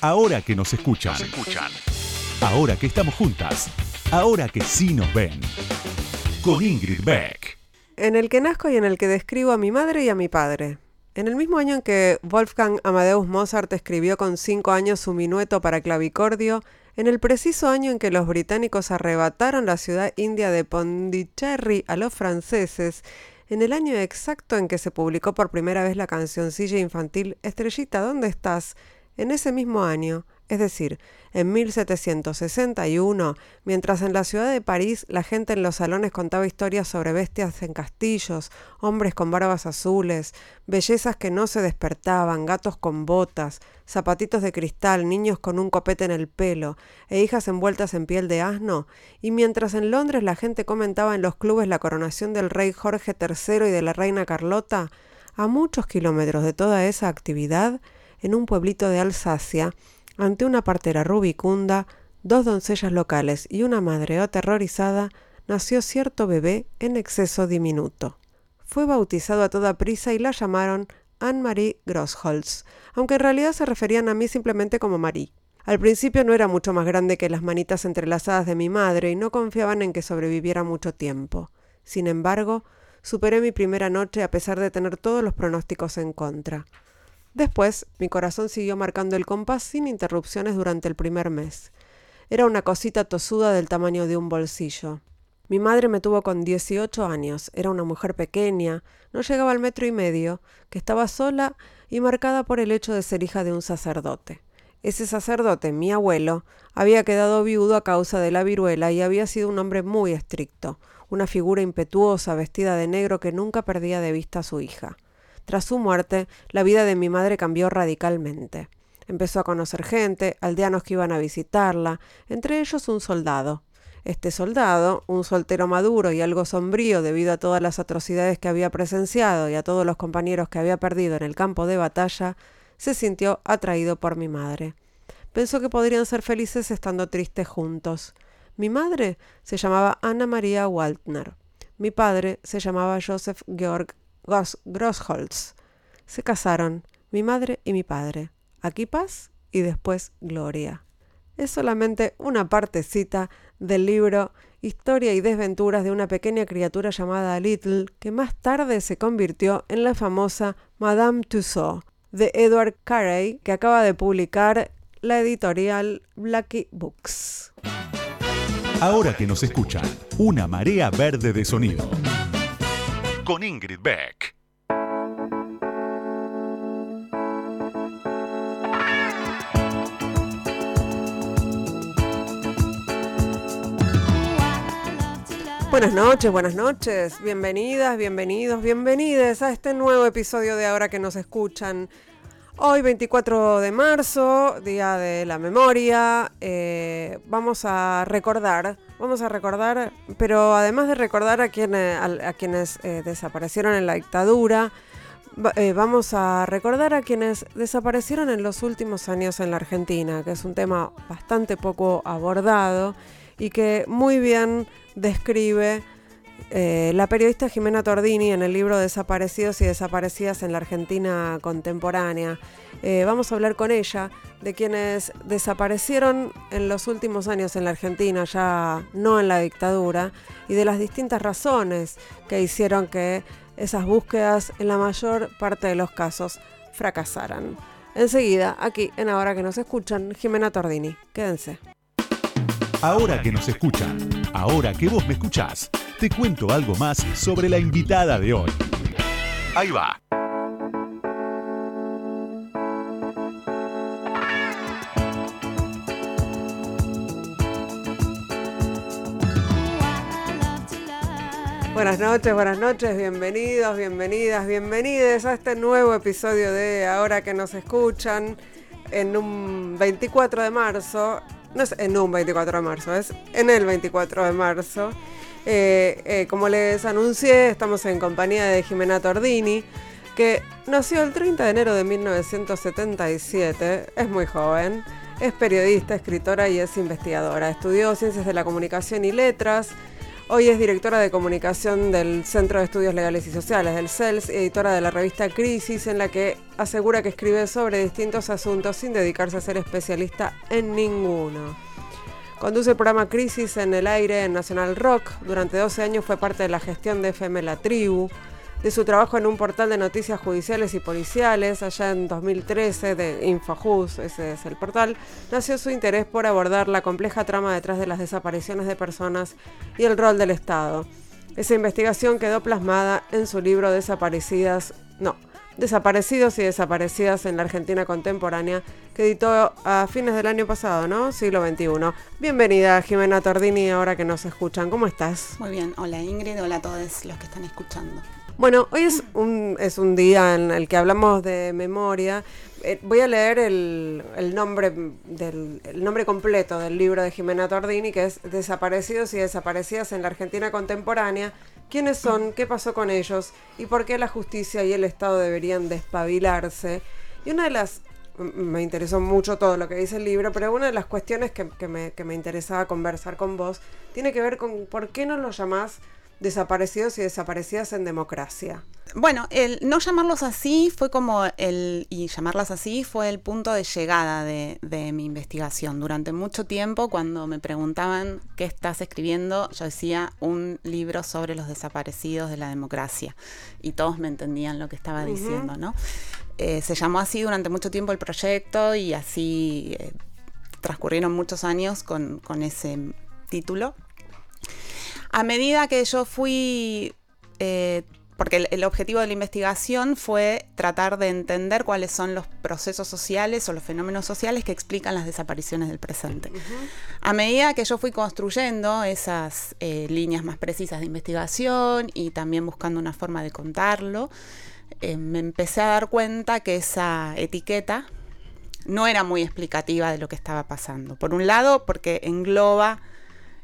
Ahora que nos escuchan. escuchan. Ahora que estamos juntas. Ahora que sí nos ven. Con Ingrid Beck. En el que nazco y en el que describo a mi madre y a mi padre. En el mismo año en que Wolfgang Amadeus Mozart escribió con cinco años su minueto para clavicordio, en el preciso año en que los británicos arrebataron la ciudad india de Pondicherry a los franceses, en el año exacto en que se publicó por primera vez la cancioncilla infantil Estrellita, ¿dónde estás? En ese mismo año, es decir, en 1761, mientras en la ciudad de París la gente en los salones contaba historias sobre bestias en castillos, hombres con barbas azules, bellezas que no se despertaban, gatos con botas, zapatitos de cristal, niños con un copete en el pelo, e hijas envueltas en piel de asno, y mientras en Londres la gente comentaba en los clubes la coronación del rey Jorge III y de la reina Carlota, a muchos kilómetros de toda esa actividad, en un pueblito de Alsacia, ante una partera rubicunda, dos doncellas locales y una madre aterrorizada, nació cierto bebé en exceso diminuto. Fue bautizado a toda prisa y la llamaron Anne-Marie Grossholz, aunque en realidad se referían a mí simplemente como Marie. Al principio no era mucho más grande que las manitas entrelazadas de mi madre y no confiaban en que sobreviviera mucho tiempo. Sin embargo, superé mi primera noche a pesar de tener todos los pronósticos en contra. Después, mi corazón siguió marcando el compás sin interrupciones durante el primer mes. Era una cosita tosuda del tamaño de un bolsillo. Mi madre me tuvo con 18 años, era una mujer pequeña, no llegaba al metro y medio, que estaba sola y marcada por el hecho de ser hija de un sacerdote. Ese sacerdote, mi abuelo, había quedado viudo a causa de la viruela y había sido un hombre muy estricto, una figura impetuosa vestida de negro que nunca perdía de vista a su hija. Tras su muerte, la vida de mi madre cambió radicalmente. Empezó a conocer gente, aldeanos que iban a visitarla, entre ellos un soldado. Este soldado, un soltero maduro y algo sombrío debido a todas las atrocidades que había presenciado y a todos los compañeros que había perdido en el campo de batalla, se sintió atraído por mi madre. Pensó que podrían ser felices estando tristes juntos. Mi madre se llamaba Ana María Waltner. Mi padre se llamaba Joseph Georg Grossholz. Se casaron, mi madre y mi padre. Aquí paz y después gloria. Es solamente una partecita del libro Historia y desventuras de una pequeña criatura llamada Little, que más tarde se convirtió en la famosa Madame Tussaud de Edward Carey, que acaba de publicar la editorial Blackie Books. Ahora que nos escuchan, una marea verde de sonido con Ingrid Beck. Buenas noches, buenas noches, bienvenidas, bienvenidos, bienvenides a este nuevo episodio de Ahora que nos escuchan. Hoy 24 de marzo, Día de la Memoria, eh, vamos a recordar, vamos a recordar, pero además de recordar a, quienes, a, quienes eh, desaparecieron en la dictadura, eh, vamos a recordar a quienes desaparecieron en los últimos años en la Argentina, que es un tema bastante poco abordado y que muy bien describe eh, la periodista Jimena Tordini en el libro Desaparecidos y Desaparecidas en la Argentina Contemporánea. Eh, vamos a hablar con ella de quienes desaparecieron en los últimos años en la Argentina, ya no en la dictadura, y de las distintas razones que hicieron que esas búsquedas en la mayor parte de los casos fracasaran. Enseguida, aquí en Ahora que nos escuchan, Jimena Tordini. Quédense. Ahora que nos escuchan, ahora que vos me escuchás, te cuento algo más sobre la invitada de hoy. Ahí va. Buenas noches, buenas noches, bienvenidos, bienvenidas, bienvenides a este nuevo episodio de Ahora que nos escuchan en un 24 de marzo no es en un 24 de marzo, es en el 24 de marzo. Eh, eh, como les anuncié, estamos en compañía de Jimena Tordini, que nació el 30 de enero de 1977, es muy joven, es periodista, escritora y es investigadora. Estudió Ciencias de la Comunicación y Letras, Hoy es directora de comunicación del Centro de Estudios Legales y Sociales, del CELS, editora de la revista Crisis, en la que asegura que escribe sobre distintos asuntos sin dedicarse a ser especialista en ninguno. Conduce el programa Crisis en el aire en Nacional Rock. Durante 12 años fue parte de la gestión de FM La Tribu de su trabajo en un portal de noticias judiciales y policiales, allá en 2013, de Infojus, ese es el portal, nació su interés por abordar la compleja trama detrás de las desapariciones de personas y el rol del Estado. Esa investigación quedó plasmada en su libro Desaparecidas, no, Desaparecidos y Desaparecidas en la Argentina Contemporánea, que editó a fines del año pasado, ¿no? Siglo XXI. Bienvenida, Jimena Tordini, ahora que nos escuchan. ¿Cómo estás? Muy bien, hola Ingrid, hola a todos los que están escuchando. Bueno, hoy es un, es un día en el que hablamos de memoria. Eh, voy a leer el, nombre del el nombre completo del libro de Jimena Tordini, que es Desaparecidos y desaparecidas en la Argentina contemporánea. ¿Quiénes son? ¿Qué pasó con ellos? ¿Y por qué la justicia y el Estado deberían despabilarse? Y una de las me interesó mucho todo lo que dice el libro, pero una de las cuestiones que, que, me, que me interesaba conversar con vos tiene que ver con por qué no lo llamás desaparecidos y desaparecidas en democracia. Bueno, el no llamarlos así fue como el, y llamarlas así fue el punto de llegada de, mi investigación. Durante mucho tiempo, cuando me preguntaban qué estás escribiendo, yo decía un libro sobre los desaparecidos de la democracia. Y todos me entendían lo que estaba diciendo, ¿no? Eh, se llamó así durante mucho tiempo el proyecto y así eh, transcurrieron muchos años con, con ese título. A medida que yo fui, eh, porque el, objetivo de la investigación fue tratar de entender cuáles son los procesos sociales o los fenómenos sociales que explican las desapariciones del presente. A medida que yo fui construyendo esas eh, líneas más precisas de investigación y también buscando una forma de contarlo, eh, me empecé a dar cuenta que esa etiqueta no era muy explicativa de lo que estaba pasando. Por un lado, porque engloba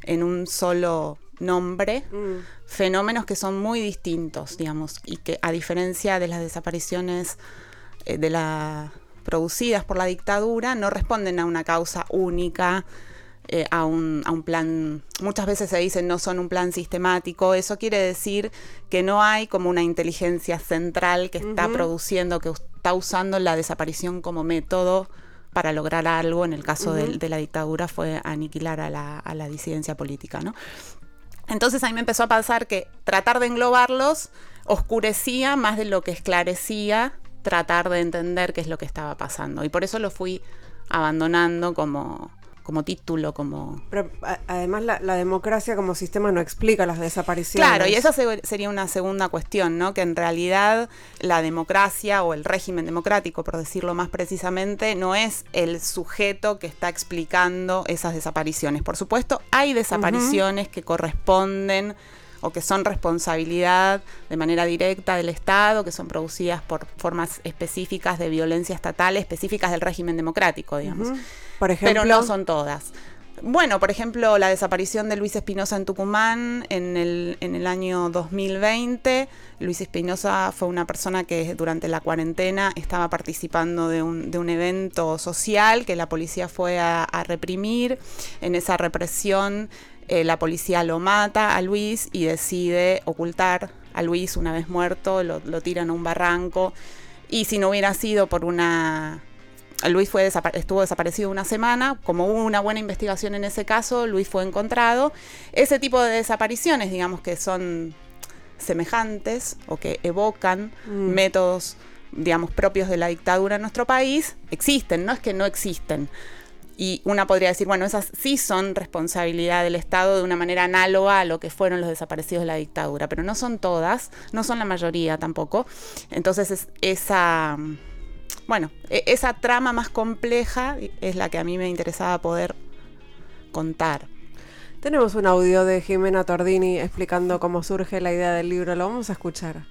en un solo nombre mm. fenómenos que son muy distintos, digamos, y que a diferencia de las desapariciones eh, de la, producidas por la dictadura, no responden a una causa única, eh, a, un, a, un, plan, muchas veces se dice no son un plan sistemático, eso quiere decir que no hay como una inteligencia central que está produciendo, que está usando la desaparición como método para lograr algo, en el caso de, la dictadura fue aniquilar a la, a la disidencia política, ¿no? Entonces a mí me empezó a pasar que tratar de englobarlos oscurecía más de lo que esclarecía tratar de entender qué es lo que estaba pasando. Y por eso lo fui abandonando como, como título, como... Pero además la, democracia como sistema no explica las desapariciones. Claro, y esa sería una segunda cuestión, ¿no? Que en realidad la democracia o el régimen democrático, por decirlo más precisamente, no es el sujeto que está explicando esas desapariciones. Por supuesto, hay desapariciones que corresponden o que son responsabilidad de manera directa del Estado, que son producidas por formas específicas de violencia estatal, específicas del régimen democrático, digamos. Por ejemplo, pero no son todas. Bueno, por ejemplo, la desaparición de Luis Espinosa en Tucumán en el, en el año 2020. Luis Espinosa fue una persona que durante la cuarentena estaba participando de un, de un evento social que la policía fue a, reprimir. En esa represión eh, la policía lo mata a Luis y decide ocultar a Luis una vez muerto, lo, lo tiran a un barranco. Y si no hubiera sido por una Luis fue estuvo desaparecido una semana, como hubo una buena investigación en ese caso, Luis fue encontrado. Ese tipo de desapariciones, digamos que son semejantes o que evocan mm. métodos, digamos, propios de la dictadura en nuestro país, existen, no es que no existen. Y una podría decir, bueno, esas sí son responsabilidad del Estado de una manera análoga a lo que fueron los desaparecidos de la dictadura, pero no son todas, no son la mayoría tampoco. Entonces esa bueno, e, esa trama más compleja es la que a mí me interesaba poder contar. Tenemos un audio de Jimena Tordini explicando cómo surge la idea del libro, lo vamos a escuchar.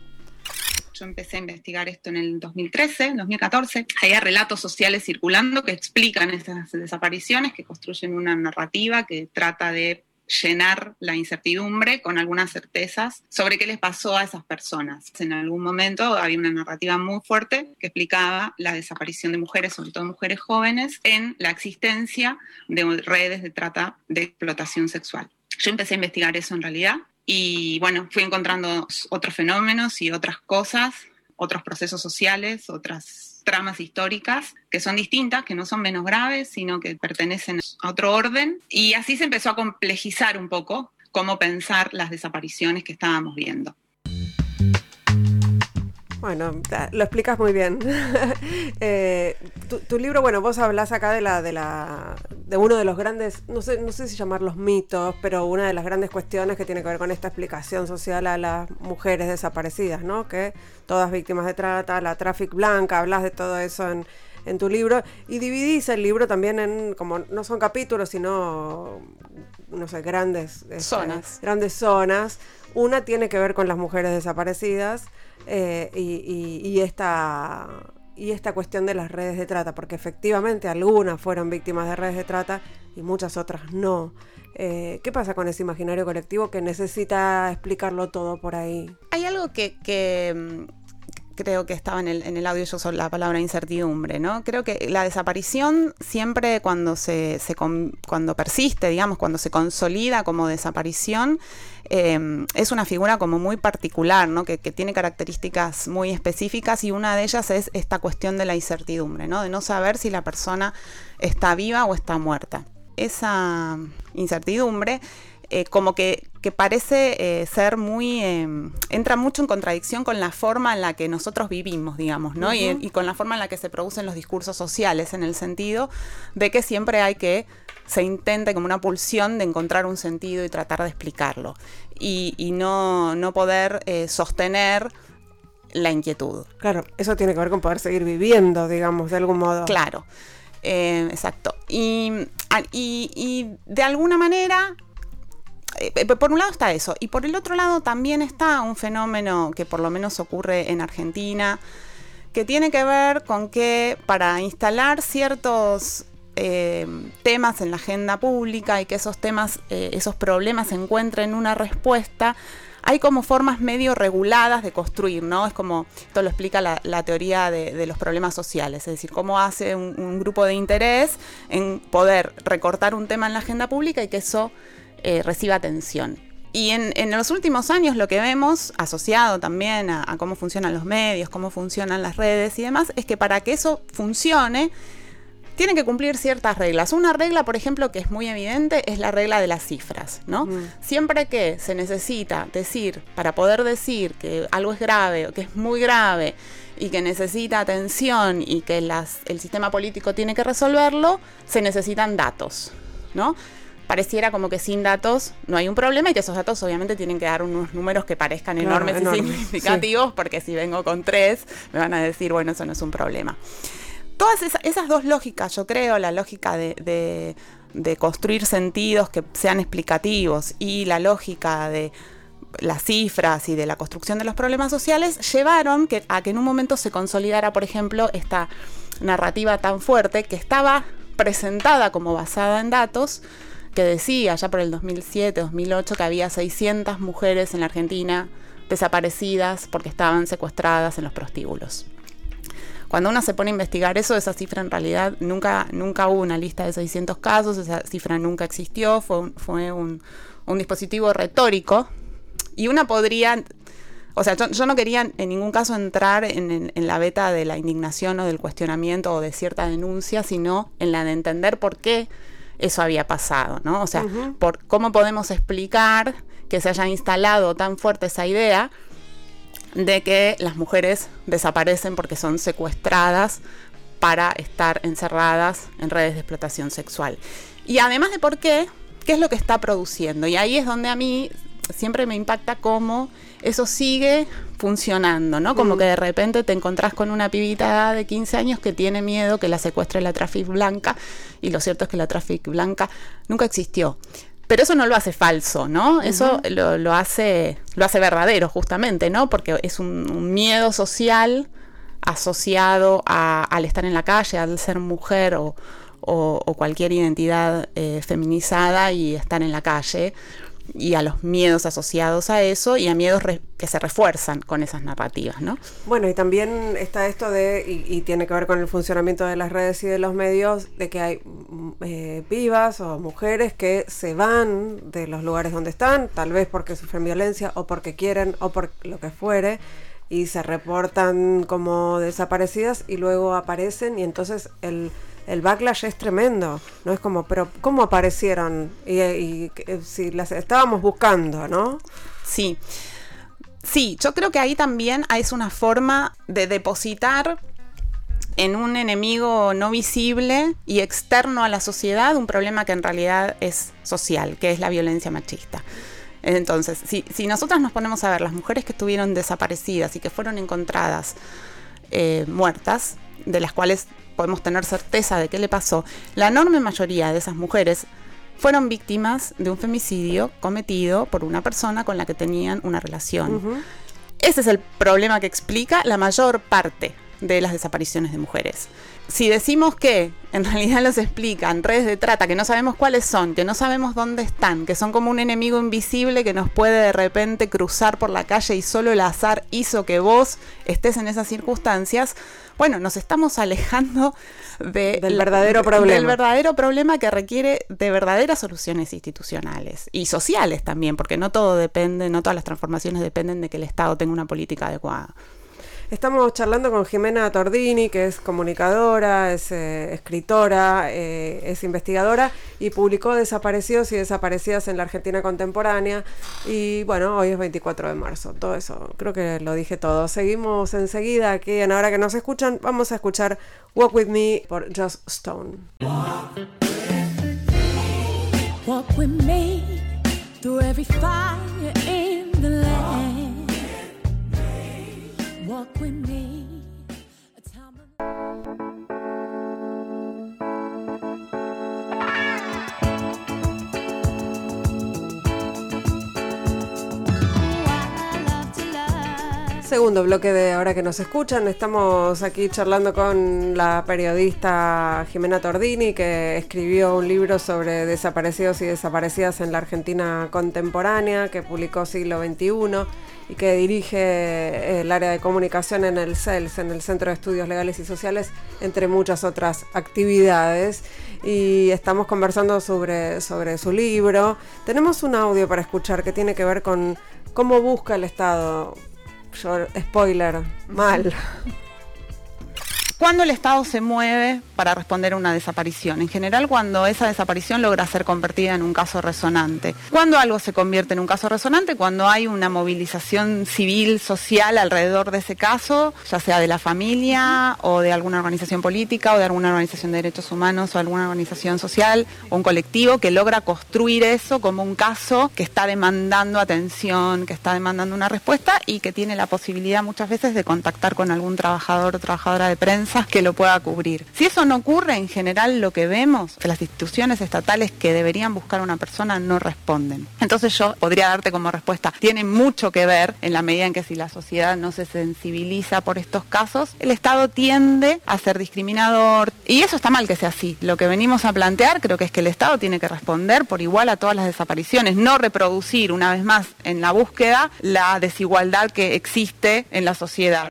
Yo empecé a investigar esto en el 2013, 2014. Había relatos sociales circulando que explican estas desapariciones, que construyen una narrativa que trata de llenar la incertidumbre con algunas certezas sobre qué les pasó a esas personas. En algún momento había una narrativa muy fuerte que explicaba la desaparición de mujeres, sobre todo mujeres jóvenes, en la existencia de redes de trata de explotación sexual. Yo empecé a investigar eso en realidad y bueno, fui encontrando otros fenómenos y otras cosas, otros procesos sociales, otras tramas históricas que son distintas, que no son menos graves, sino que pertenecen a otro orden. Y así se empezó a complejizar un poco cómo pensar las desapariciones que estábamos viendo. Bueno, lo explicas muy bien. Eh, tu, libro, bueno, vos hablas acá de la, de la, de uno de los grandes, no sé, no sé si llamarlos mitos, pero una de las grandes cuestiones que tiene que ver con esta explicación social a las mujeres desaparecidas, ¿no? Que todas víctimas de trata, la tráfico blanca, hablas de todo eso en, en tu libro y dividís el libro también en, como no son capítulos, sino, no sé, grandes este, zonas. Grandes zonas. Una tiene que ver con las mujeres desaparecidas eh, y, esta, y esta cuestión de las redes de trata, porque efectivamente algunas fueron víctimas de redes de trata y muchas otras no. Eh, ¿Qué pasa con ese imaginario colectivo que necesita explicarlo todo por ahí? Hay algo que, que mm, creo que estaba en el, en el audio yo la palabra incertidumbre, ¿no? Creo que la desaparición siempre cuando se, cuando persiste, digamos, cuando se consolida como desaparición, eh, es una figura como muy particular, ¿no? Que, que, tiene características muy específicas y una de ellas es esta cuestión de la incertidumbre, ¿no? De no saber si la persona está viva o está muerta. Esa incertidumbre eh, como que, parece eh, ser muy, em, entra mucho en contradicción con la forma en la que nosotros vivimos, digamos, ¿no? y, con la forma en la que se producen los discursos sociales, en el sentido de que siempre hay que, se intente como una pulsión de encontrar un sentido y tratar de explicarlo, y, no, no, poder eh, sostener la inquietud. Claro, eso tiene que ver con poder seguir viviendo, digamos, de algún modo. Claro. exacto. y, y, de alguna manera eh, eh, por un lado está eso, y por el otro lado también está un fenómeno que por lo menos ocurre en Argentina, que tiene que ver con que para instalar ciertos eh, temas en la agenda pública y que esos temas, esos problemas encuentren una respuesta, hay como formas medio reguladas de construir, ¿no? Es como, esto lo explica la, teoría de, los problemas sociales, es decir, cómo hace un grupo de interés en poder recortar un tema en la agenda pública y que eso eh, reciba atención. Y en, los últimos años lo que vemos, asociado también a, cómo funcionan los medios, cómo funcionan las redes y demás, es que para que eso funcione, tienen que cumplir ciertas reglas. Una regla, por ejemplo, que es muy evidente, es la regla de las cifras, ¿no? Mm. Siempre que se necesita decir, para poder decir que algo es grave o que es muy grave y que necesita atención y que el sistema político tiene que resolverlo, se necesitan datos, ¿no? Pareciera como que sin datos no hay un problema y que esos datos obviamente tienen que dar unos números que parezcan enormes y significativos, porque si vengo con tres me van a decir, bueno, eso no es un problema. Todas esas, dos lógicas, yo creo, la lógica de, construir sentidos que sean explicativos y la lógica de las cifras y de la construcción de los problemas sociales llevaron que, a que en un momento se consolidara, por ejemplo, esta narrativa tan fuerte que estaba presentada como basada en datos, que decía ya por el 2007, 2008 que había 600 mujeres en la Argentina desaparecidas porque estaban secuestradas en los prostíbulos. Cuando uno se pone a investigar eso, esa cifra en realidad nunca, nunca hubo una lista de 600 casos, esa cifra nunca existió, fue un, dispositivo retórico y una podría o sea, yo, no quería en ningún caso entrar en, en, la beta de la indignación o del cuestionamiento o de cierta denuncia, sino en la de entender por qué eso había pasado, ¿no? O sea, por cómo podemos explicar que se haya instalado tan fuerte esa idea de que las mujeres desaparecen porque son secuestradas para estar encerradas en redes de explotación sexual. Y además de por qué, qué es lo que está produciendo. Y ahí es donde a mí siempre me impacta cómo eso sigue funcionando, ¿no? Como mm. que de repente te encontrás con una pibita de 15 años que tiene miedo que la secuestre la tráfico blanca y lo cierto es que la tráfico blanca nunca existió. Pero eso no lo hace falso, ¿no? Eso lo, hace, lo hace verdadero, justamente, ¿no? Porque es un, miedo social asociado al estar en la calle, al ser mujer o, cualquier identidad eh, feminizada y estar en la calle y a los miedos asociados a eso y a miedos que se refuerzan con esas narrativas, ¿no? Bueno, y también está esto de, y, tiene que ver con el funcionamiento de las redes y de los medios, de que hay mm, eh, o mujeres que se van de los lugares donde están, tal vez porque sufren violencia o porque quieren o por lo que fuere, y se reportan como desaparecidas y luego aparecen y entonces el el backlash es tremendo. No es como, pero ¿cómo aparecieron? Y, eh, si las estábamos buscando, ¿no? Sí. Sí, yo creo que ahí también es una forma de depositar en un enemigo no visible y externo a la sociedad un problema que en realidad es social, que es la violencia machista. Entonces, si, si nosotras nos ponemos a ver las mujeres que estuvieron desaparecidas y que fueron encontradas eh, muertas, de las cuales podemos tener certeza de qué le pasó, la enorme mayoría de esas mujeres fueron víctimas de un femicidio cometido por una persona con la que tenían una relación. Ese es el problema que explica la mayor parte de las desapariciones de mujeres. Si decimos que en realidad los explican redes de trata que no sabemos cuáles son, que no sabemos dónde están, que son como un enemigo invisible que nos puede de repente cruzar por la calle y solo el azar hizo que vos estés en esas circunstancias, bueno, nos estamos alejando del verdadero problema. Del verdadero problema que requiere de verdaderas soluciones institucionales y sociales también, porque no todo depende, no todas las transformaciones dependen de que el Estado tenga una política adecuada. Estamos charlando con Jimena Tordini, que es comunicadora, es eh, escritora, eh, es investigadora y publicó Desaparecidos y Desaparecidas en la Argentina Contemporánea. Y bueno, hoy es 24 de marzo. Todo eso, creo que lo dije todo. Seguimos enseguida aquí en Ahora que nos escuchan. Vamos a escuchar Walk With Me por Just Stone. Walk with me through every fire in the land. Segundo bloque de ahora que nos escuchan, estamos aquí charlando con la periodista Jimena Tordini, que escribió un libro sobre desaparecidos y desaparecidas en la Argentina contemporánea, que publicó siglo XXI y que dirige el área de comunicación en el CELS, en el Centro de Estudios Legales y Sociales, entre muchas otras actividades. Y estamos conversando sobre, sobre su libro. Tenemos un audio para escuchar que tiene que ver con cómo busca el Estado. spoiler, mal. ¿Cuándo el Estado se mueve para responder a una desaparición? En general, cuando esa desaparición logra ser convertida en un caso resonante. ¿Cuándo algo se convierte en un caso resonante? Cuando hay una movilización civil, social alrededor de ese caso, ya sea de la familia o de alguna organización política o de alguna organización de derechos humanos o alguna organización social o un colectivo que logra construir eso como un caso que está demandando atención, que está demandando una respuesta y que tiene la posibilidad muchas veces de contactar con algún trabajador o trabajadora de prensa que lo pueda cubrir. Si eso no ocurre, en general lo que vemos, que las instituciones estatales que deberían buscar a una persona no responden. Entonces yo podría darte como respuesta, tiene mucho que ver en la medida en que si la sociedad no se sensibiliza por estos casos, el Estado tiende a ser discriminador. Y eso está mal que sea así. Lo que venimos a plantear creo que es que el Estado tiene que responder por igual a todas las desapariciones, no reproducir una vez más en la búsqueda la desigualdad que existe en la sociedad.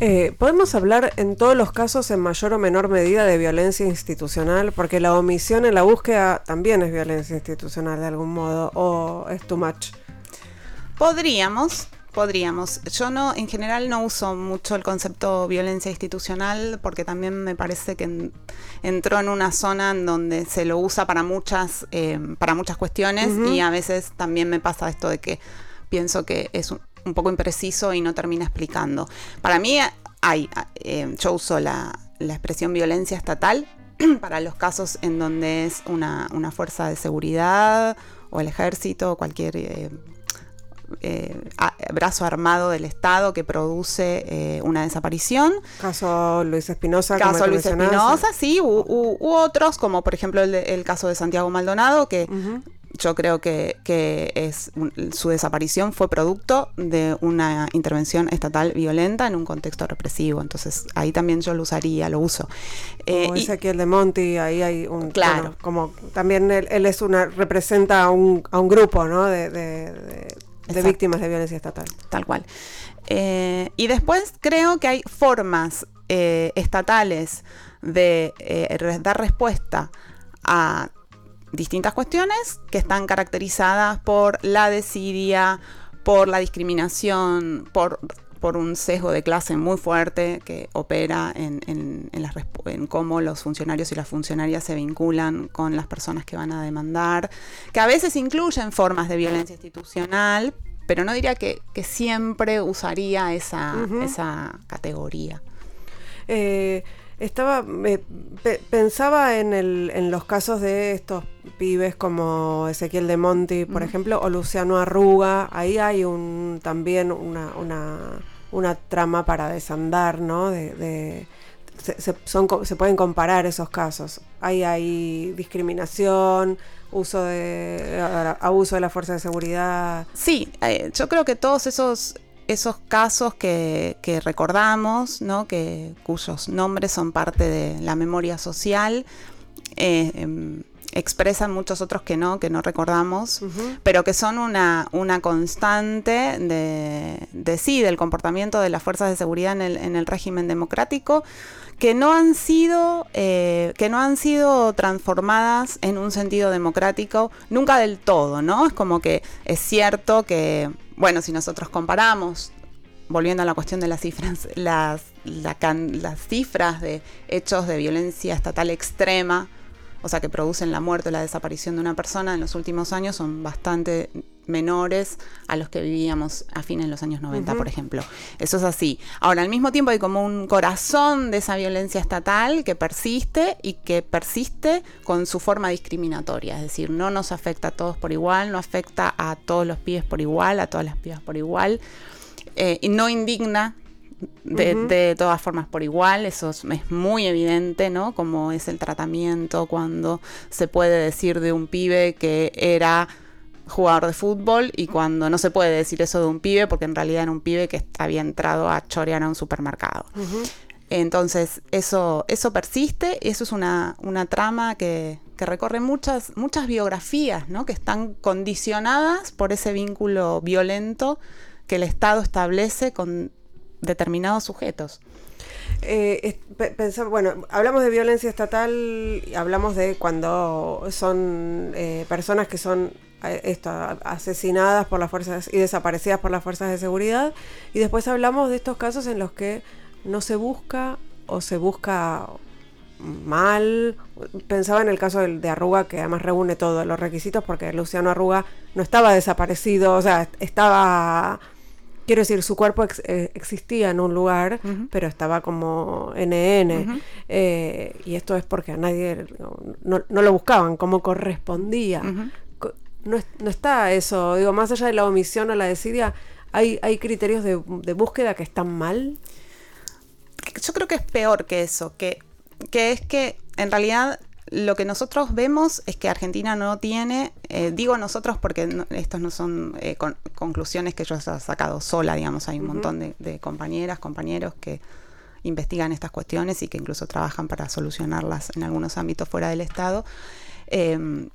Eh, ¿Podemos hablar en todos los casos en mayor o menor medida de violencia institucional? Porque la omisión en la búsqueda también es violencia institucional de algún modo, o es too much. Podríamos, podríamos. Yo no, en general no uso mucho el concepto violencia institucional porque también me parece que entró en una zona en donde se lo usa para muchas, eh, para muchas cuestiones y a veces también me pasa esto de que pienso que es un, un poco impreciso y no termina explicando. Para mí hay, eh, yo uso la, expresión violencia estatal para los casos en donde es una, fuerza de seguridad o el ejército o cualquier eh, eh, brazo armado del Estado que produce una desaparición. Caso Luis Espinosa. Caso Luis Espinosa, sí, u, otros, como por ejemplo el, caso de Santiago Maldonado, que yo creo que, es su desaparición fue producto de una intervención estatal violenta en un contexto represivo. Entonces ahí también yo lo usaría, lo uso. Eh, y, aquí el de Monty, ahí hay un claro, como también él, es una representa a un, a un grupo, ¿no? de, víctimas de violencia estatal. Tal cual. Eh, y después creo que hay formas eh, estatales de eh, dar respuesta a distintas cuestiones que están caracterizadas por la desidia, por la discriminación, por, por un sesgo de clase muy fuerte que opera en, en, en, cómo los funcionarios y las funcionarias se vinculan con las personas que van a demandar, que a veces incluyen formas de violencia institucional, pero no diría que, siempre usaría esa, esa categoría. Eh, estaba, pensaba en, el, en los casos de estos pibes como Ezequiel de Monti, por ejemplo, o Luciano Arruga. Ahí hay un también una, una, una trama para desandar, ¿no? De, se, son, se pueden comparar esos casos. Ahí hay discriminación, uso de abuso de la fuerza de seguridad. Sí, eh, yo creo que todos esos esos casos que, recordamos, ¿no? que, cuyos nombres son parte de la memoria social, eh, em, expresan muchos otros que no, que no recordamos, pero que son una, una constante de, de, sí, del comportamiento de las fuerzas de seguridad en el, en el régimen democrático, que no han sido, eh, que no han sido transformadas en un sentido democrático nunca del todo, ¿no? Es como que es cierto que bueno, si nosotros comparamos, volviendo a la cuestión de las cifras, las, las cifras de hechos de violencia estatal extrema, o sea, que producen la muerte o la desaparición de una persona en los últimos años son bastante menores a los que vivíamos a fines de los años 90, por ejemplo. Eso es así. Ahora, al mismo tiempo hay como un corazón de esa violencia estatal que persiste y que persiste con su forma discriminatoria, es decir, no nos afecta a todos por igual, no afecta a todos los pibes por igual, a todas las pibas por igual, eh, y no indigna de, todas formas por igual, eso es, muy evidente, ¿no? Como es el tratamiento cuando se puede decir de un pibe que era jugador de fútbol y cuando no se puede decir eso de un pibe porque en realidad era un pibe que había entrado a chorear a un supermercado. Entonces, eso, eso persiste, eso es una, una trama que, que, recorre muchas, muchas biografías, ¿no? Que están condicionadas por ese vínculo violento que el Estado establece con determinados sujetos. Eh, bueno, hablamos de violencia estatal, hablamos de cuando son eh, personas que son esto, asesinadas por las fuerzas y desaparecidas por las fuerzas de seguridad. Y después hablamos de estos casos en los que no se busca o se busca mal. Pensaba en el caso de, Arruga, que además reúne todos los requisitos, porque Luciano Arruga no estaba desaparecido, o sea, estaba. Quiero decir, su cuerpo eh, existía en un lugar, pero estaba como NN. Eh, y esto es porque a nadie no, lo buscaban como correspondía no, está eso, digo, más allá de la omisión o la desidia, ¿hay, hay criterios de, búsqueda que están mal? Yo creo que es peor que eso, que, que es que en realidad lo que nosotros vemos es que Argentina no tiene, eh, digo nosotros porque estos estas no son eh, conclusiones que yo he sacado sola, digamos, hay un montón de, compañeras, compañeros que investigan estas cuestiones y que incluso trabajan para solucionarlas en algunos ámbitos fuera del Estado. Eh,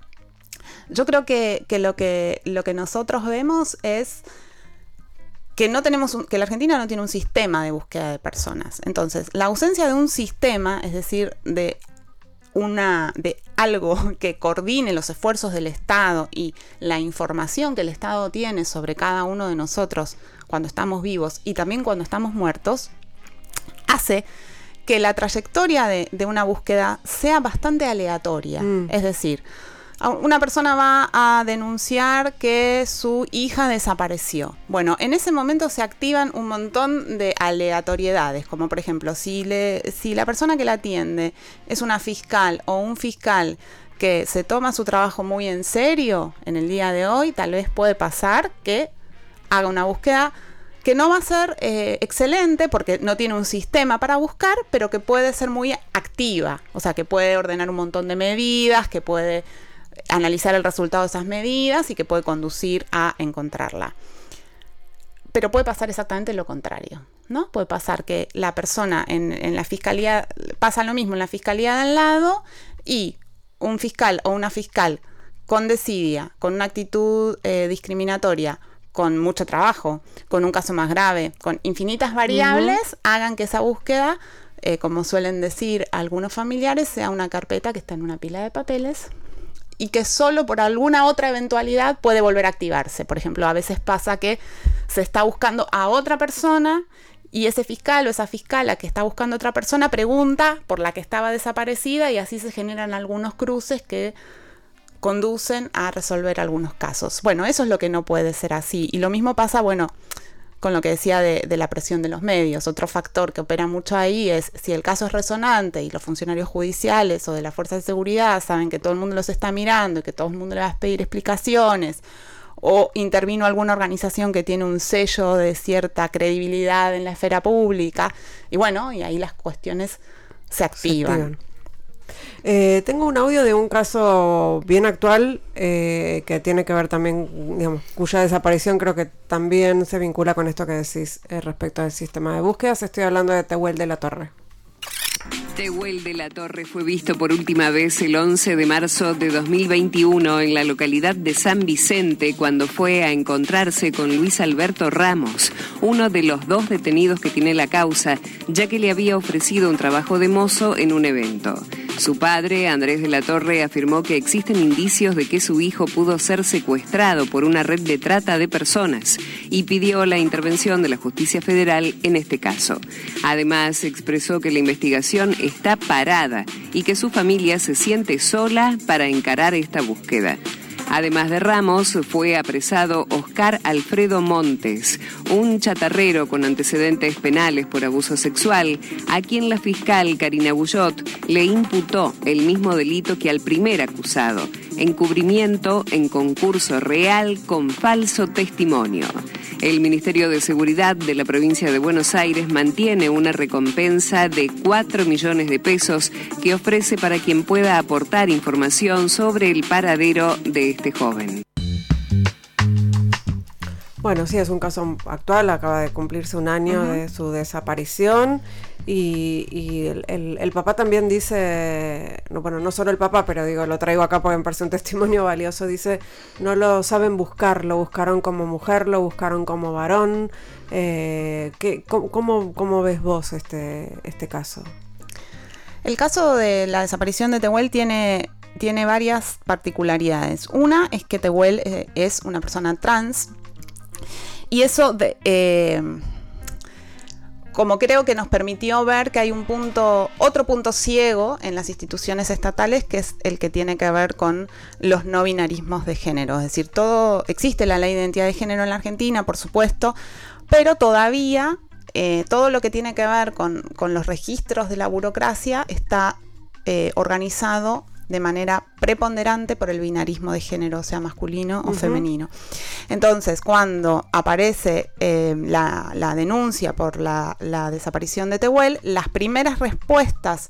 yo creo que, lo que lo que nosotros vemos es que no tenemos que la Argentina no tiene un sistema de búsqueda de personas. Entonces, la ausencia de un sistema, es decir, de una de algo que coordine los esfuerzos del Estado y la información que el Estado tiene sobre cada uno de nosotros cuando estamos vivos y también cuando estamos muertos, hace que la trayectoria de, una búsqueda sea bastante aleatoria. Mm. Es decir, una persona va a denunciar que su hija desapareció. Bueno, en ese momento se activan un montón de aleatoriedades, como por ejemplo, si, la persona que la atiende es una fiscal o un fiscal que se toma su trabajo muy en serio en el día de hoy, tal vez puede pasar que haga una búsqueda que no va a ser eh, excelente porque no tiene un sistema para buscar, pero que puede ser muy activa, o sea, que puede ordenar un montón de medidas, que puede analizar el resultado de esas medidas y que puede conducir a encontrarla. Pero puede pasar exactamente lo contrario, ¿no? Puede pasar que la persona en, la fiscalía, pasa lo mismo en la fiscalía de al lado y un fiscal o una fiscal con desidia, con una actitud eh, discriminatoria, con mucho trabajo, con un caso más grave, con infinitas variables, hagan que esa búsqueda, eh, como suelen decir algunos familiares, sea una carpeta que está en una pila de papeles y que solo por alguna otra eventualidad puede volver a activarse. Por ejemplo, a veces pasa que se está buscando a otra persona y ese fiscal o esa fiscala que está buscando a otra persona pregunta por la que estaba desaparecida y así se generan algunos cruces que conducen a resolver algunos casos. Bueno, eso es lo que no puede ser así. Y lo mismo pasa, bueno, con lo que decía de, la presión de los medios. Otro factor que opera mucho ahí es si el caso es resonante y los funcionarios judiciales o de la fuerza de seguridad saben que todo el mundo los está mirando y que todo el mundo le va a pedir explicaciones o intervino alguna organización que tiene un sello de cierta credibilidad en la esfera pública y bueno, y ahí las cuestiones se activan. Eh, tengo un audio de un caso bien actual eh, que tiene que ver también, digamos, cuya desaparición creo que también se vincula con esto que decís eh, respecto al sistema de búsquedas. Estoy hablando de Tehuel de la Torre. Tehuel de la Torre fue visto por última vez el 11 de marzo de 2021 en la localidad de San Vicente cuando fue a encontrarse con Luis Alberto Ramos, uno de los dos detenidos que tiene la causa, ya que le había ofrecido un trabajo de mozo en un evento. Su padre, Andrés de la Torre, afirmó que existen indicios de que su hijo pudo ser secuestrado por una red de trata de personas y pidió la intervención de la justicia federal en este caso. Además, expresó que la investigación está parada y que su familia se siente sola para encarar esta búsqueda. Además de Ramos, fue apresado Oscar Alfredo Montes, un chatarrero con antecedentes penales por abuso sexual, a quien la fiscal Karina Bullot le imputó el mismo delito que al primer acusado, encubrimiento en concurso real con falso testimonio. El Ministerio de Seguridad de la provincia de Buenos Aires mantiene una recompensa de 4 millones de pesos que ofrece para quien pueda aportar información sobre el paradero de este joven. Bueno, sí, es un caso actual, acaba de cumplirse un año de su desaparición y, el, papá también dice, no, bueno, no solo el papá, pero digo, lo traigo acá porque me parece un testimonio valioso, dice, no lo saben buscar, lo buscaron como mujer, lo buscaron como varón. Eh, cómo, cómo, ves vos este, este caso? El caso de la desaparición de Tehuel tiene, tiene varias particularidades. Una es que Tehuel eh, es una persona trans y eso de, eh, como creo que nos permitió ver que hay un punto, otro punto ciego en las instituciones estatales, que es el que tiene que ver con los no binarismos de género. Es decir, todo, existe la ley de identidad de género en la Argentina, por supuesto, pero todavía eh, todo lo que tiene que ver con, los registros de la burocracia está eh, organizado de manera preponderante por el binarismo de género, sea masculino o femenino. Entonces, cuando aparece eh, la, denuncia por la, desaparición de Tehuel, las primeras respuestas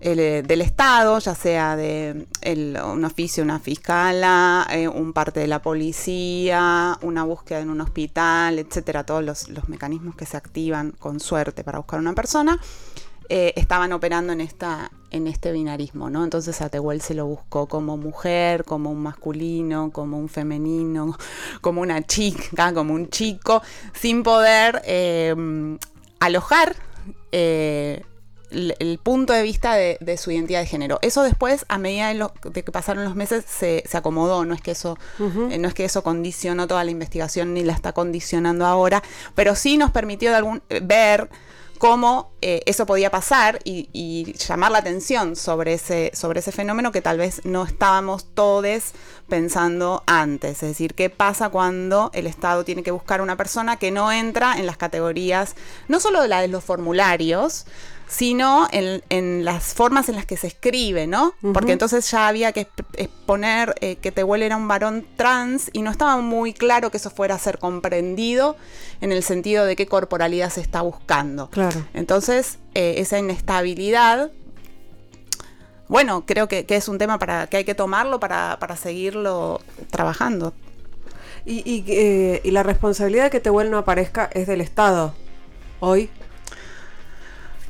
eh, del Estado, ya sea de un oficio, una fiscala, eh, un parte de la policía, una búsqueda en un hospital, etcétera, todos los, los mecanismos que se activan con suerte para buscar a una persona, eh, estaban operando en, esta, en este binarismo, ¿no? Entonces a Tehuel se lo buscó como mujer, como un masculino, como un femenino, como una chica, como un chico, sin poder eh, alojar eh, el, punto de vista de, su identidad de género. Eso después, a medida de, que pasaron los meses, se, acomodó. No es que eso, no es que eso condicionó toda la investigación ni la está condicionando ahora, pero sí nos permitió de algún, ver cómo eh, eso podía pasar y, llamar la atención sobre ese, sobre ese fenómeno que tal vez no estábamos todos pensando antes. Es decir, qué pasa cuando el Estado tiene que buscar una persona que no entra en las categorías, no solo de la de los formularios, sino en, las formas en las que se escribe, ¿no? Porque entonces ya había que exponer eh, que Tehuel era un varón trans y no estaba muy claro que eso fuera a ser comprendido en el sentido de qué corporalidad se está buscando. Claro. Entonces, eh, esa inestabilidad bueno, creo que, es un tema para que hay que tomarlo para, seguirlo trabajando. Y, eh, y, la responsabilidad de que Tehuel no aparezca es del Estado hoy.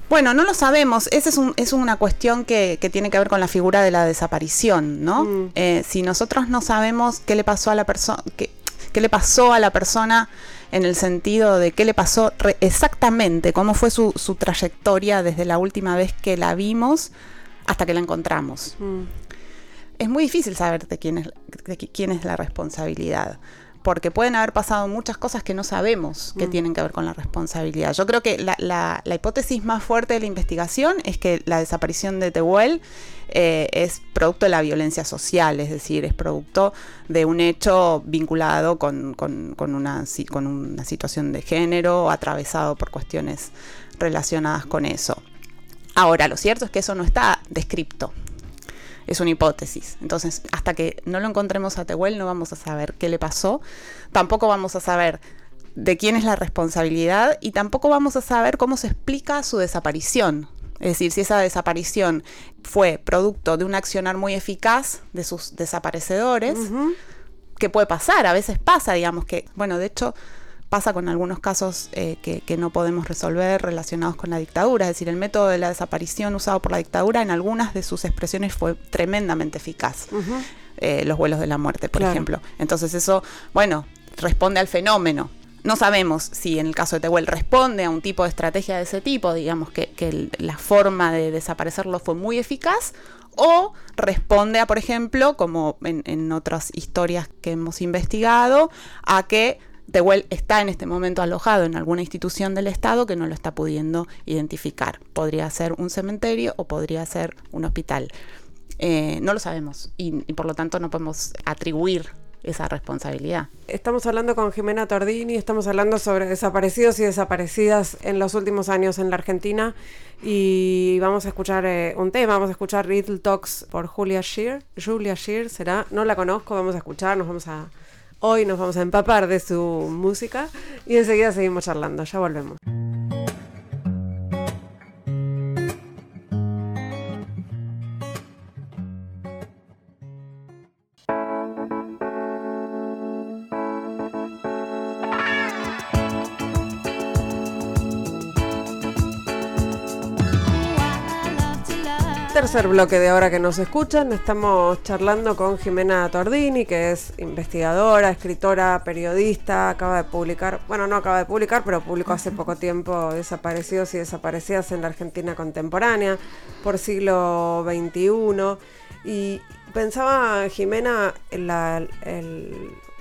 Bueno, no lo sabemos. Esa es, es, una cuestión que, tiene que ver con la figura de la desaparición, ¿no? Mm. Eh, si nosotros no sabemos qué le pasó a la persona, qué, le pasó a la persona en el sentido de qué le pasó exactamente, cómo fue su, su, trayectoria desde la última vez que la vimos hasta que la encontramos. Mm. Es muy difícil saber de quién es, de quién es la responsabilidad porque pueden haber pasado muchas cosas que no sabemos que mm. tienen que ver con la responsabilidad. Yo creo que la, hipótesis más fuerte de la investigación es que la desaparición de Tehuel eh, es producto de la violencia social, es decir, es producto de un hecho vinculado con, una, con una situación de género, atravesado por cuestiones relacionadas con eso. Ahora, lo cierto es que eso no está descripto es una hipótesis. Entonces, hasta que no lo encontremos a Tehuel, no vamos a saber qué le pasó. Tampoco vamos a saber de quién es la responsabilidad y tampoco vamos a saber cómo se explica su desaparición. Es decir, si esa desaparición fue producto de un accionar muy eficaz de sus desaparecedores, ¿qué puede pasar? A veces pasa, digamos que, bueno, de hecho, pasa con algunos casos eh, que, no podemos resolver relacionados con la dictadura. Es decir, el método de la desaparición usado por la dictadura en algunas de sus expresiones fue tremendamente eficaz. Eh, los vuelos de la muerte, por ejemplo. Entonces eso, bueno, responde al fenómeno. No sabemos si en el caso de Tehuel responde a un tipo de estrategia de ese tipo, digamos que, la forma de desaparecerlo fue muy eficaz, o responde a, por ejemplo, como en otras historias que hemos investigado, a que Tehuel está en este momento alojado en alguna institución del Estado que no lo está pudiendo identificar. Podría ser un cementerio o podría ser un hospital. Eh, no lo sabemos y, por lo tanto no podemos atribuir esa responsabilidad. Estamos hablando con Jimena Tordini, estamos hablando sobre desaparecidos y desaparecidas en los últimos años en la Argentina y vamos a escuchar eh, un tema, vamos a escuchar Little Talks por Julia Shear. Julia Shear será, no la conozco, vamos a escuchar, nos vamos a Hoy nos vamos a empapar de su música y enseguida seguimos charlando. Ya volvemos. Tercer bloque de ahora que nos escuchan. Estamos charlando con Jimena Tordini, que es investigadora, escritora, periodista, acaba de publicar, bueno, no acaba de publicar, pero publicó hace poco tiempo Desaparecidos y Desaparecidas en la Argentina Contemporánea por siglo XXI. Y pensaba, Jimena, en la,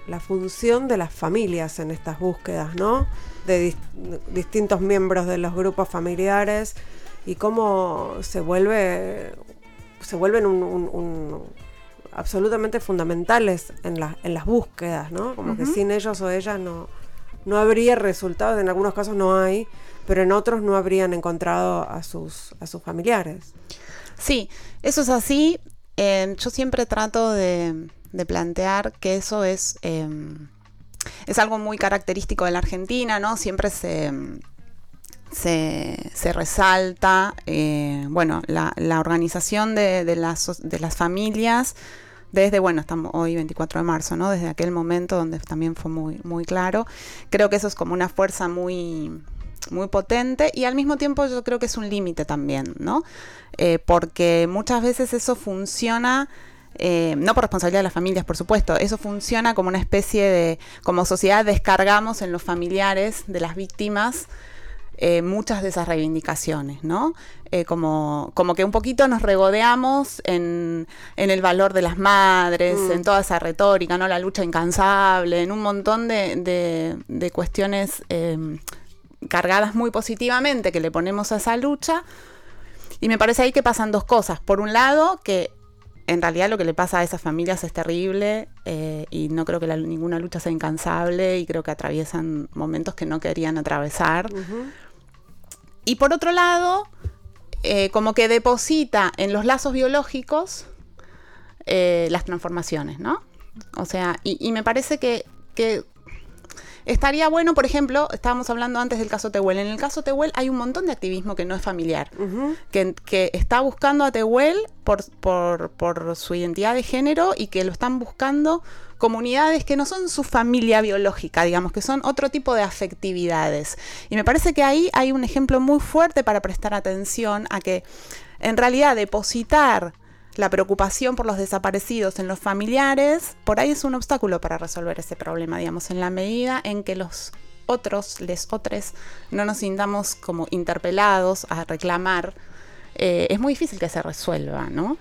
la función de las familias en estas búsquedas, ¿no? De distintos miembros de los grupos familiares y cómo se vuelve se vuelven un, absolutamente fundamentales en, en las búsquedas, ¿no? Como que sin ellos o ellas no, no habría resultados, en algunos casos no hay, pero en otros no habrían encontrado a sus, a sus familiares. Sí, eso es así. Eh, yo siempre trato de, plantear que eso es, em, es algo muy característico de la Argentina, ¿no? Siempre se se, resalta, eh, bueno, la, organización de, las, de las familias desde, bueno, estamos hoy 24 de marzo, ¿no? Desde aquel momento donde también fue muy, muy claro. Creo que eso es como una fuerza muy, muy potente y al mismo tiempo yo creo que es un límite también, ¿no? Eh, porque muchas veces eso funciona... Eh, no por responsabilidad de las familias, por supuesto, eso funciona como una especie de, como sociedad descargamos en los familiares de las víctimas eh, muchas de esas reivindicaciones, ¿no? Eh, como, como que un poquito nos regodeamos en, el valor de las madres, mm. en toda esa retórica, ¿no? La lucha incansable, en un montón de, cuestiones em, cargadas muy positivamente que le ponemos a esa lucha. Y me parece ahí que pasan dos cosas. Por un lado, que en realidad lo que le pasa a esas familias es terrible eh, y no creo que ninguna lucha sea incansable y creo que atraviesan momentos que no querían atravesar. Y por otro lado, eh, como que deposita en los lazos biológicos eh, las transformaciones, ¿no? O sea, y, me parece que, estaría bueno, por ejemplo, estábamos hablando antes del caso Tehuel. En el caso Tehuel hay un montón de activismo que no es familiar, que, que, está buscando a Tehuel por, por, por su identidad de género y que lo están buscando comunidades que no son su familia biológica, digamos, que son otro tipo de afectividades. Y me parece que ahí hay un ejemplo muy fuerte para prestar atención a que en realidad depositar la preocupación por los desaparecidos en los familiares, por ahí es un obstáculo para resolver ese problema, digamos, en la medida en que los otros, les otros, no nos sintamos como interpelados a reclamar eh, es muy difícil que se resuelva, ¿no?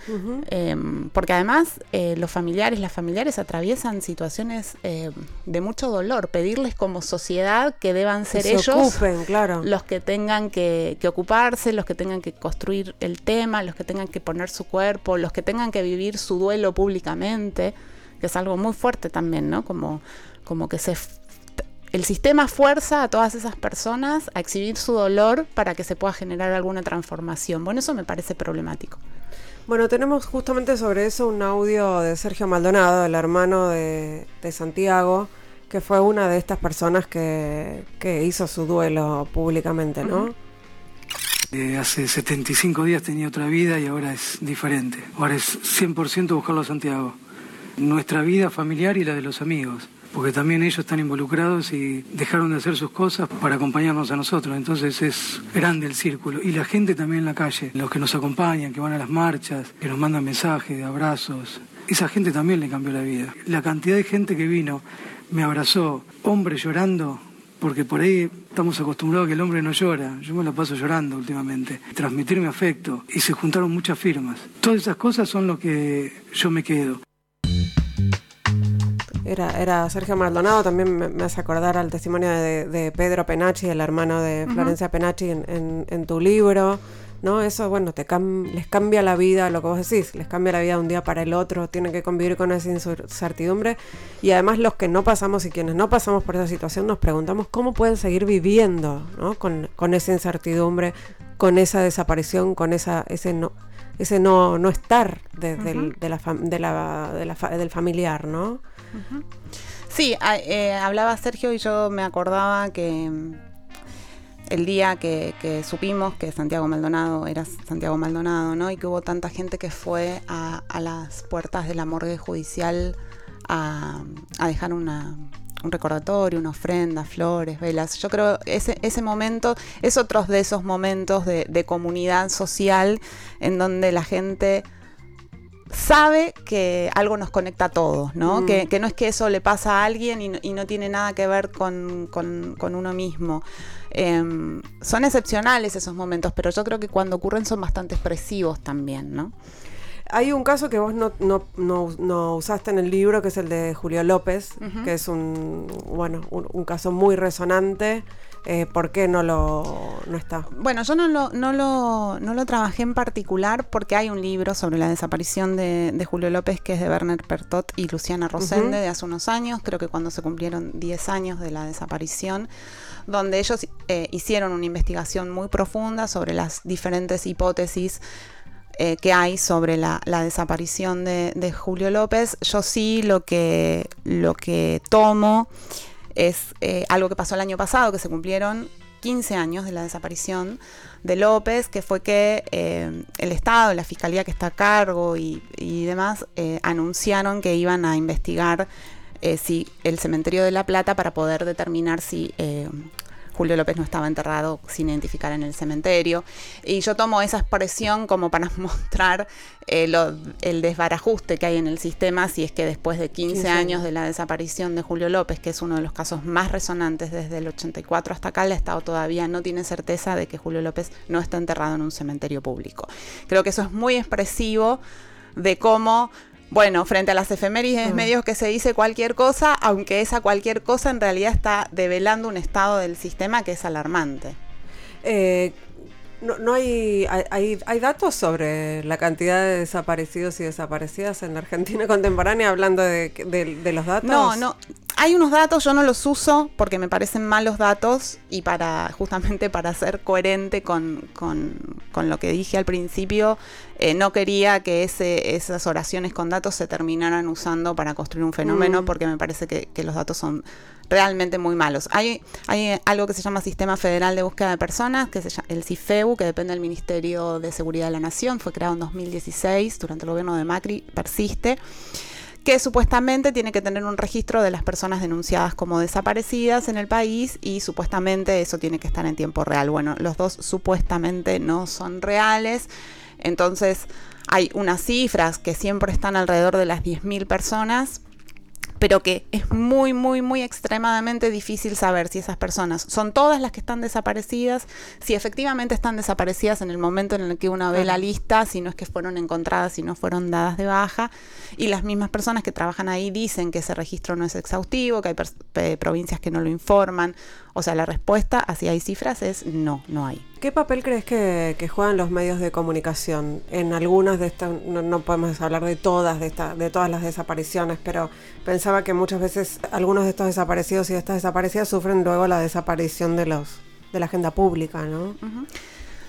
Em, porque además eh, los familiares, las familiares atraviesan situaciones eh, de mucho dolor. Pedirles como sociedad que deban ser ellos los que tengan que, ocuparse, los que tengan que construir el tema, los que tengan que poner su cuerpo, los que tengan que vivir su duelo públicamente, que es algo muy fuerte también, ¿no? Como, como que se el sistema fuerza a todas esas personas a exhibir su dolor para que se pueda generar alguna transformación. Bueno, eso me parece problemático. Bueno, tenemos justamente sobre eso un audio de Sergio Maldonado, el hermano de, Santiago, que fue una de estas personas que, hizo su duelo públicamente, ¿no? hace 75 días tenía otra vida y ahora es diferente. Ahora es 100% buscarlo a Santiago. Nuestra vida familiar y la de los amigos porque también ellos están involucrados y dejaron de hacer sus cosas para acompañarnos a nosotros. Entonces es grande el círculo. Y la gente también en la calle, los que nos acompañan, que van a las marchas, que nos mandan mensajes, abrazos. Esa gente también le cambió la vida. La cantidad de gente que vino, me abrazó, hombre llorando, porque por ahí estamos acostumbrados a que el hombre no llora. Yo me la paso llorando últimamente. Transmitirme afecto. Y se juntaron muchas firmas. Todas esas cosas son lo que yo me quedo. Era, Sergio Maldonado, también me, hace acordar al testimonio de, Pedro Penacci, el hermano de Florencia Penacci en, tu libro, ¿no? Eso, bueno, te les cambia la vida, lo que vos decís, les cambia la vida de un día para el otro, tienen que convivir con esa incertidumbre y además los que no pasamos y quienes no pasamos por esa situación nos preguntamos cómo pueden seguir viviendo, ¿no? Con, esa incertidumbre, con esa desaparición, con esa, ese no ese no, no estar de, del, de la, de la, del familiar, ¿no? Sí, eh, hablaba Sergio y yo me acordaba que mm, el día que, supimos que Santiago Maldonado era Santiago Maldonado, ¿no? Y que hubo tanta gente que fue a, las puertas de la morgue judicial a, dejar una, un recordatorio, una ofrenda, flores, velas. Yo creo ese, ese momento es otro de esos momentos de, de comunidad social en donde la gente sabe que algo nos conecta a todos, ¿no? Mm. Que, no es que eso le pasa a alguien y no, tiene nada que ver con, uno mismo. Em, son excepcionales esos momentos, pero yo creo que cuando ocurren son bastante expresivos también, ¿no? Hay un caso que vos no, no, usaste en el libro, que es el de Julio López, que es un, bueno, un caso muy resonante. Eh, ¿por qué no lo no está? Bueno, yo no lo, no, lo, no lo trabajé en particular porque hay un libro sobre la desaparición de, Julio López que es de Werner Pertot y Luciana Rosende de hace unos años, creo que cuando se cumplieron 10 años de la desaparición, donde ellos eh, hicieron una investigación muy profunda sobre las diferentes hipótesis eh, que hay sobre la, desaparición de, de, Julio López. Yo sí lo que, lo que tomo es eh, algo que pasó el año pasado, que se cumplieron 15 años de la desaparición de López, que fue que eh, el Estado, la Fiscalía que está a cargo y, demás, eh, anunciaron que iban a investigar si el cementerio de La Plata para poder determinar si Julio López no estaba enterrado sin identificar en el cementerio. Y yo tomo esa expresión como para mostrar eh, el desbarajuste que hay en el sistema, si es que después de 15, años de la desaparición de Julio López, que es uno de los casos más resonantes desde el 84 hasta acá, el Estado todavía no tiene certeza de que Julio López no está enterrado en un cementerio público. Creo que eso es muy expresivo de cómo bueno, frente a las efemérides mm. medios que se dice cualquier cosa, aunque esa cualquier cosa en realidad está develando un estado del sistema que es alarmante. Eh, no, hay, hay, hay, datos sobre la cantidad de desaparecidos y desaparecidas en la Argentina contemporánea, hablando de, los datos. No, no. hay unos datos, yo no los uso porque me parecen malos datos y para justamente para ser coherente con, lo que dije al principio, eh, no quería que ese, esas oraciones con datos se terminaran usando para construir un fenómeno mm. porque me parece que, los datos son realmente muy malos. Hay, hay algo que se llama Sistema Federal de Búsqueda de Personas, que es el CIFEU, que depende del Ministerio de Seguridad de la Nación, fue creado en 2016 durante el gobierno de Macri, persiste que supuestamente tiene que tener un registro de las personas denunciadas como desaparecidas en el país y supuestamente eso tiene que estar en tiempo real. Bueno, los dos supuestamente no son reales, entonces hay unas cifras que siempre están alrededor de las 10.000 personas pero que es muy, muy, muy extremadamente difícil saber si esas personas son todas las que están desaparecidas, si efectivamente están desaparecidas en el momento en el que uno ve la lista, si no es que fueron encontradas, si no fueron dadas de baja, y las mismas personas que trabajan ahí dicen que ese registro no es exhaustivo, que hay provincias que no lo informan, o sea, la respuesta, así hay cifras, es no, no hay. ¿Qué papel crees que, juegan los medios de comunicación en algunas de estas, no, podemos hablar de todas, de, de todas las desapariciones, pero pensaba que muchas veces algunos de estos desaparecidos y de estas desaparecidas sufren luego la desaparición de los de la agenda pública, ¿no?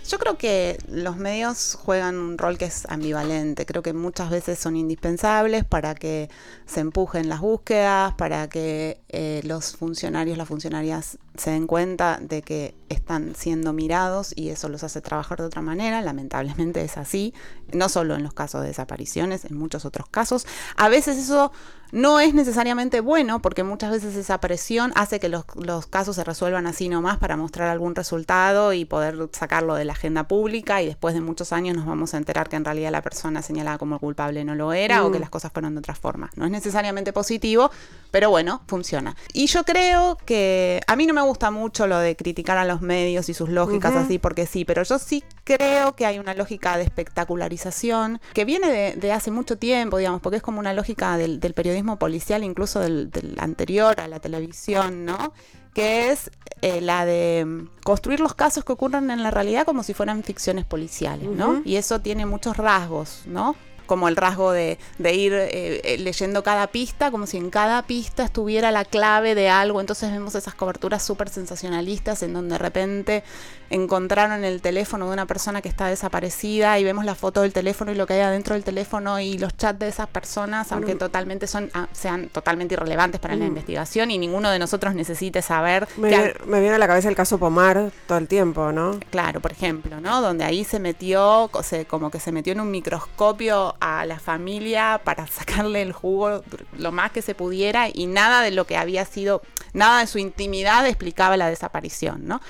Yo creo que los medios juegan un rol que es ambivalente. Creo que muchas veces son indispensables para que se empujen las búsquedas, para que eh, los funcionarios, las funcionarias se den cuenta de que están siendo mirados y eso los hace trabajar de otra manera. Lamentablemente es así, no solo en los casos de desapariciones, en muchos otros casos. A veces eso no es necesariamente bueno porque muchas veces esa presión hace que los, casos se resuelvan así nomás para mostrar algún resultado y poder sacarlo de la agenda pública y después de muchos años nos vamos a enterar que en realidad la persona señalada como culpable no lo era o que mm. las cosas fueron de otra forma. No es necesariamente positivo, pero bueno, funciona. Y yo creo que a mí no me gusta mucho lo de criticar a los medios y sus lógicas así porque sí, pero yo sí creo que hay una lógica de espectacularización que viene de, hace mucho tiempo, digamos, porque es como una lógica del periodismo policial, incluso del, anterior a la televisión, ¿no? que es eh, la de mm, construir los casos que ocurren en la realidad como si fueran ficciones policiales, ¿no? Y eso tiene muchos rasgos, ¿no? Como el rasgo de, ir eh, eh, leyendo cada pista, como si en cada pista estuviera la clave de algo. Entonces vemos esas coberturas súper sensacionalistas en donde de repente encontraron el teléfono de una persona que está desaparecida y vemos la foto del teléfono y lo que hay adentro del teléfono y los chats de esas personas, aunque totalmente son, ah, sean totalmente irrelevantes para la mm. investigación y ninguno de nosotros necesite saber. Me, me viene a la cabeza el caso Pomar todo el tiempo, ¿no? Claro, por ejemplo, ¿no? Donde ahí se metió, como que se metió en un microscopio a la familia para sacarle el jugo lo más que se pudiera y nada de lo que había sido, nada de su intimidad explicaba la desaparición, ¿no?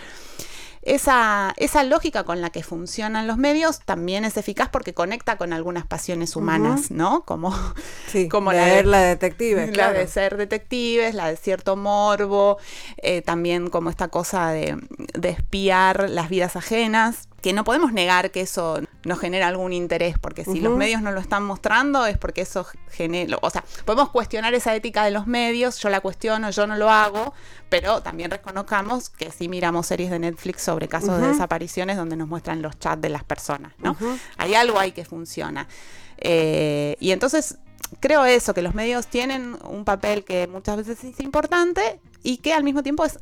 Esa, esa, lógica con la que funcionan los medios también es eficaz porque conecta con algunas pasiones humanas, ¿no? Como, como la de, la detective. La de ser detectives, la de cierto morbo, eh, también como esta cosa de, de espiar las vidas ajenas que no podemos negar que eso nos genera algún interés, porque si los medios no lo están mostrando es porque eso genera, o sea, podemos cuestionar esa ética de los medios, yo la cuestiono, yo no lo hago, pero también reconozcamos que si miramos series de Netflix sobre casos de desapariciones donde nos muestran los chats de las personas, ¿no? Hay algo ahí que funciona. Eh, y entonces creo eso, que los medios tienen un papel que muchas veces es importante y que al mismo tiempo es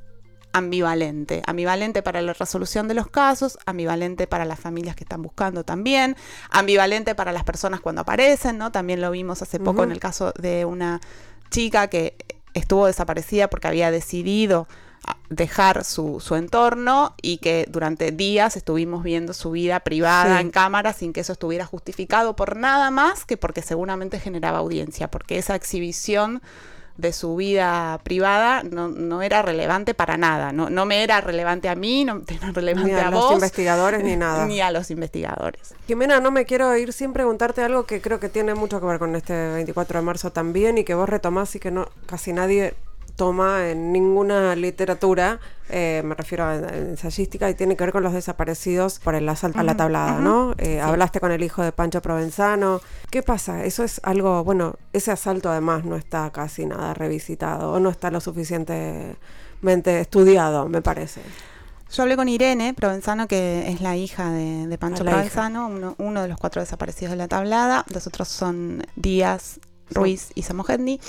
ambivalente. Ambivalente para la resolución de los casos, ambivalente para las familias que están buscando también, ambivalente para las personas cuando aparecen, ¿no? También lo vimos hace poco en el caso de una chica que estuvo desaparecida porque había decidido ah, dejar su, su, entorno y que durante días estuvimos viendo su vida privada en cámara sin que eso estuviera justificado por nada más que porque seguramente generaba audiencia, porque esa exhibición de su vida privada no, era relevante para nada. No, no me era relevante a mí, no era relevante ni a, los investigadores ni nada. Ni a los investigadores. Jimena, no me quiero ir sin preguntarte algo que creo que tiene mucho que ver con este 24 de marzo también y que vos retomás y que no casi nadie toma en ninguna literatura, eh, me refiero a, ensayística, y tiene que ver con los desaparecidos por el asalto a la tablada, ¿no? Eh, hablaste con el hijo de Pancho Provenzano. ¿Qué pasa? Eso es algo, bueno, ese asalto además no está casi nada revisitado o no está lo suficientemente estudiado, me parece. Yo hablé con Irene Provenzano, que es la hija de, Pancho Provenzano, uno, uno, de los cuatro desaparecidos de la tablada. Los otros son Díaz, Ruiz y Samogendi.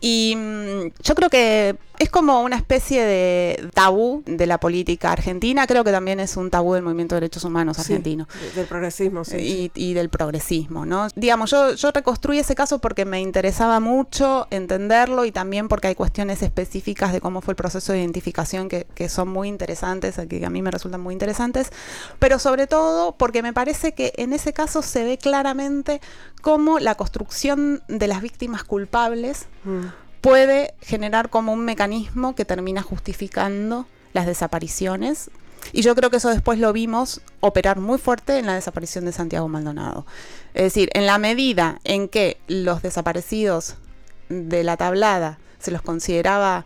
Y mm, yo creo que es como una especie de tabú de la política argentina, creo que también es un tabú del movimiento de derechos humanos argentino. del progresismo, sí. Y, del progresismo, ¿no? Digamos, yo, yo reconstruí ese caso porque me interesaba mucho entenderlo y también porque hay cuestiones específicas de cómo fue el proceso de identificación que, que son muy interesantes, que a mí me resultan muy interesantes, pero sobre todo porque me parece que en ese caso se ve claramente cómo la construcción de las víctimas culpables mm. puede generar como un mecanismo que termina justificando las desapariciones. Y yo creo que eso después lo vimos operar muy fuerte en la desaparición de Santiago Maldonado. Es decir, en la medida en que los desaparecidos de la tablada se los consideraba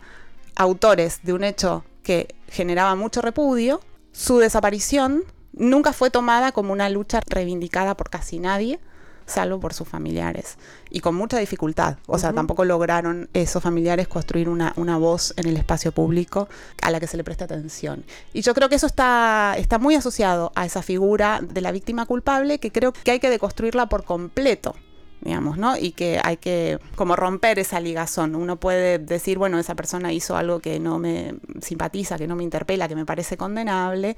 autores de un hecho que generaba mucho repudio, su desaparición nunca fue tomada como una lucha reivindicada por casi nadie, salvo por sus familiares. Y con mucha dificultad. O sea, tampoco lograron esos familiares construir una, una, voz en el espacio público a la que se le presta atención. Y yo creo que eso está, está muy asociado a esa figura de la víctima culpable que creo que hay que deconstruirla por completo digamos, ¿no? Y que hay que como romper esa ligazón. Uno puede decir, bueno, esa persona hizo algo que no me simpatiza, que no me interpela, que me parece condenable,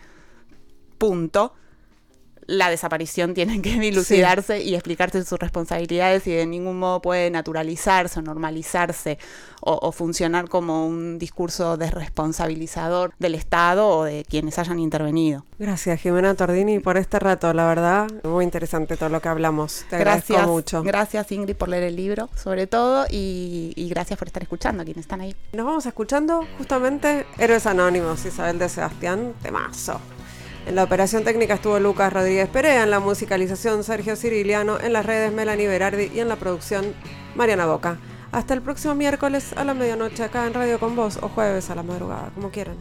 punto la desaparición tiene que dilucidarse y explicarse sus responsabilidades y de ningún modo puede naturalizarse o normalizarse o, funcionar como un discurso desresponsabilizador del Estado o de quienes hayan intervenido. Gracias Jimena Tordini por este rato, la verdad, muy interesante todo lo que hablamos. Te gracias, agradezco mucho. Gracias Ingrid por leer el libro, sobre todo, y, y gracias por estar escuchando a quienes están ahí. Nos vamos escuchando justamente Héroes Anónimos, Isabel de Sebastián, temazo. En la operación técnica estuvo Lucas Rodríguez Perea, en la musicalización Sergio Ciriliano, en las redes Melanie Berardi y en la producción Mariana Boca. Hasta el próximo miércoles a la medianoche acá en Radio Con Vos o jueves a la madrugada, como quieran.